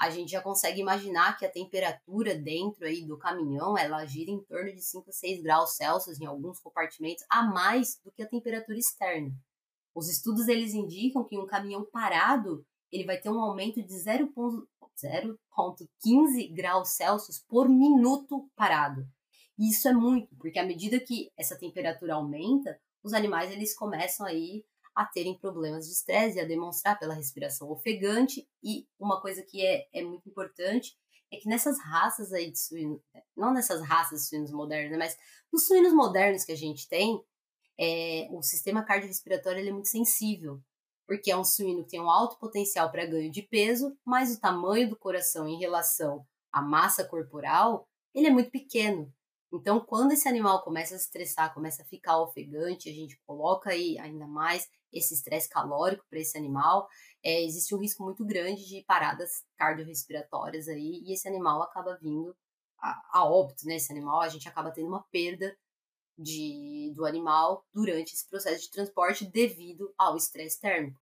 a gente já consegue imaginar que a temperatura dentro aí do caminhão, ela gira em torno de 5 a 6 graus Celsius em alguns compartimentos, a mais do que a temperatura externa. Os estudos eles indicam que um caminhão parado, ele vai ter um aumento de 0,15 graus Celsius por minuto parado. E isso é muito, porque à medida que essa temperatura aumenta, os animais eles começam aí a terem problemas de estresse e a demonstrar pela respiração ofegante. E uma coisa que é, é muito importante é que nessas raças aí de suínos, não nessas raças de suínos modernos, né, mas nos suínos modernos que a gente tem, é, o sistema cardiorrespiratório é muito sensível, porque é um suíno que tem um alto potencial para ganho de peso, mas o tamanho do coração em relação à massa corporal, ele é muito pequeno. Então, quando esse animal começa a se estressar, começa a ficar ofegante, a gente coloca aí ainda mais esse estresse calórico para esse animal, é, existe um risco muito grande de paradas cardiorrespiratórias aí, e esse animal acaba vindo a, a óbito, né? Esse animal, a gente acaba tendo uma perda de, do animal durante esse processo de transporte devido ao estresse térmico.